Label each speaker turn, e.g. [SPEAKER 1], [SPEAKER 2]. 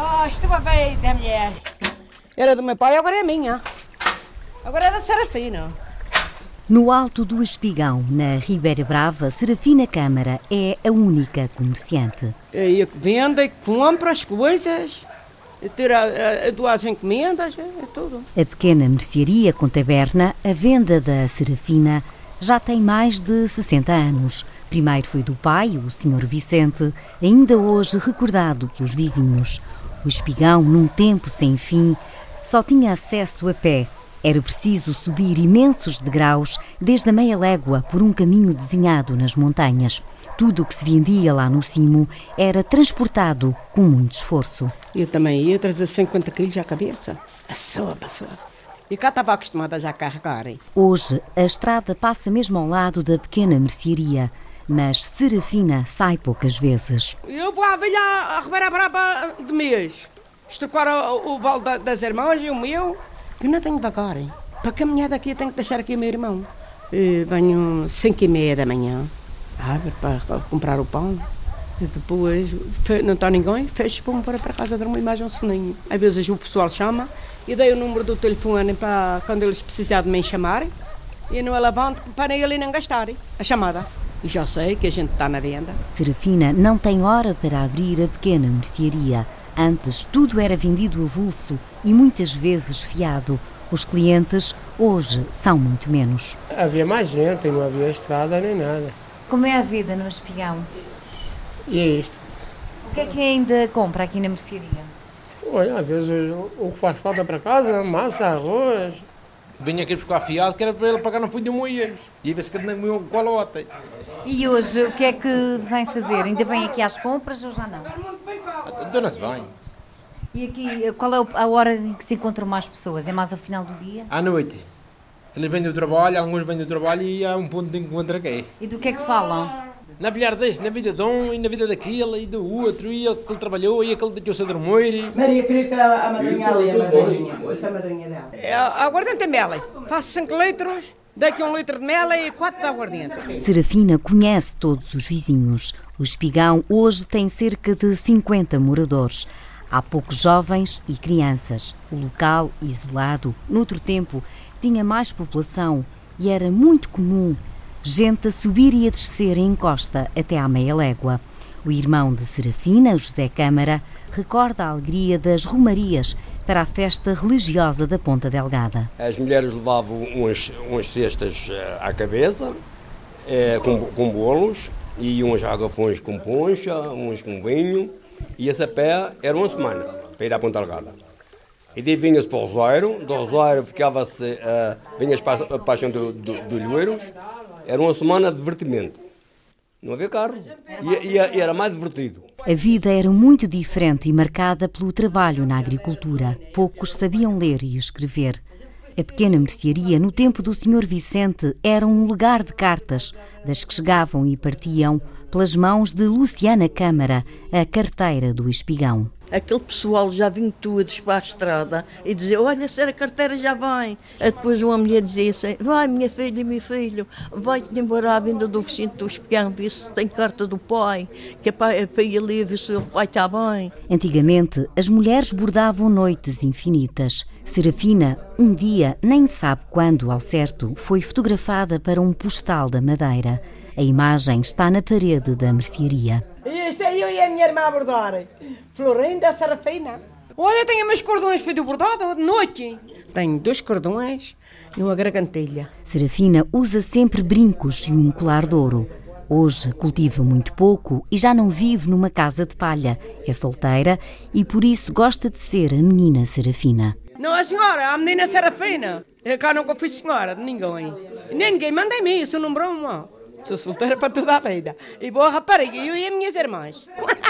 [SPEAKER 1] Oh, isto é veia da mulher. Era do meu pai, agora é minha. Agora é da Serafina.
[SPEAKER 2] No alto do Espigão, na Ribeira Brava, Serafina Câmara é a única comerciante.
[SPEAKER 1] Eu vendo e compro as coisas, tira duas encomendas, é tudo.
[SPEAKER 2] A pequena mercearia com taberna, a venda da Serafina, já tem mais de 60 anos. Primeiro foi do pai, o Sr. Vicente, ainda hoje recordado pelos vizinhos. O espigão, num tempo sem fim, só tinha acesso a pé era preciso subir imensos degraus desde a meia légua por um caminho desenhado nas montanhas. Tudo o que se vendia lá no cimo era transportado com muito esforço.
[SPEAKER 1] Eu também ia trazer 50 quilos à cabeça. A sua pessoa. E cá estava acostumada já a carregar.
[SPEAKER 2] Hoje, a estrada passa mesmo ao lado da pequena mercearia, mas Serafina sai poucas vezes.
[SPEAKER 1] Eu vou à velha a Ribeira Braba de mês. Estrocar o, o Val das Irmãs e o meu que não tenho de agora. Para caminhar daqui eu tenho que deixar aqui o meu irmão. Eu venho 5 e meia da manhã, abre para, para comprar o pão. E depois não está ninguém, fecho para me pôr para casa dormir mais um soninho. Às vezes o pessoal chama e dei o número do telefone para quando eles precisarem de me chamarem. E não levanto para ele não gastarem a chamada. E já sei que a gente está na venda.
[SPEAKER 2] Serafina não tem hora para abrir a pequena mercearia. Antes tudo era vendido avulso e muitas vezes fiado. Os clientes hoje são muito menos.
[SPEAKER 3] Havia mais gente e não havia estrada nem nada.
[SPEAKER 4] Como é a vida no espião?
[SPEAKER 3] E é isto.
[SPEAKER 4] O que é que ainda compra aqui na mercearia?
[SPEAKER 3] Olha, às vezes o que faz falta para casa, massa, arroz.
[SPEAKER 5] Venho aqui buscar fiado que era para ele pagar no fim de moinhas. E ver se que não me outra.
[SPEAKER 4] E hoje o que é que vem fazer? Ainda vem aqui às compras ou já não?
[SPEAKER 5] Dona-se bem.
[SPEAKER 4] E aqui, qual é a hora em que se encontram mais pessoas? É mais ao final do dia?
[SPEAKER 5] À noite. Eles vêm do trabalho, alguns vêm do trabalho e há um ponto de encontro aqui.
[SPEAKER 4] E do que é que falam?
[SPEAKER 5] Na bilhardez, na vida de um e na vida daquele e do outro, e ele que ele trabalhou e aquele deixou-se a dormir.
[SPEAKER 1] Maria, queria que a madrinha ali, a madrinha, essa madrinha dela. É, aguardente é mel. Faço 5 litros, daqui um litro de mel e 4 de aguardente.
[SPEAKER 2] Serafina conhece todos os vizinhos. O Espigão hoje tem cerca de 50 moradores. Há poucos jovens e crianças. O local, isolado, noutro tempo, tinha mais população e era muito comum gente a subir e a descer em encosta até à meia légua. O irmão de Serafina, José Câmara, recorda a alegria das romarias para a festa religiosa da Ponta Delgada.
[SPEAKER 6] As mulheres levavam umas, cestas eh, à cabeça, é, com, com bolos, e uns agafões com poncha, uns com vinho, e essa pé era uma semana para ir à Ponta Delgada. E daí vinha-se para o Rosário, do Rosário ficava-se, uh, vinha-se para a Paixão do, do, do era uma semana de divertimento. Não havia carro e, e, e era mais divertido.
[SPEAKER 2] A vida era muito diferente e marcada pelo trabalho na agricultura. Poucos sabiam ler e escrever. A pequena mercearia, no tempo do Sr. Vicente, era um lugar de cartas, das que chegavam e partiam pelas mãos de Luciana Câmara, a carteira do Espigão.
[SPEAKER 7] Aquele pessoal já vinha todos para a estrada e dizia: Olha, se a carteira já vem. Aí depois uma mulher dizia assim: Vai, minha filha, meu filho, vai-te embora à vinda do Vicente do Espião, ver se tem carta do pai, que é para, é para ir ali ver se o pai está bem.
[SPEAKER 2] Antigamente, as mulheres bordavam noites infinitas. Serafina, um dia, nem sabe quando ao certo, foi fotografada para um postal da Madeira. A imagem está na parede da mercearia.
[SPEAKER 1] Isto é eu e a minha irmã a bordar. Florinda Serafina. Olha, tenho meus cordões feito bordado de noite. Tenho dois cordões e uma gargantilha.
[SPEAKER 2] Serafina usa sempre brincos e um colar de ouro. Hoje cultiva muito pouco e já não vive numa casa de palha. É solteira e por isso gosta de ser a menina Serafina.
[SPEAKER 1] Não, a senhora, a menina Serafina. Eu cá nunca fui senhora de ninguém. Nem ninguém manda em mim, isso não broma. Sou solteira para toda a vida. E boa rapariga, eu e as minhas irmãs.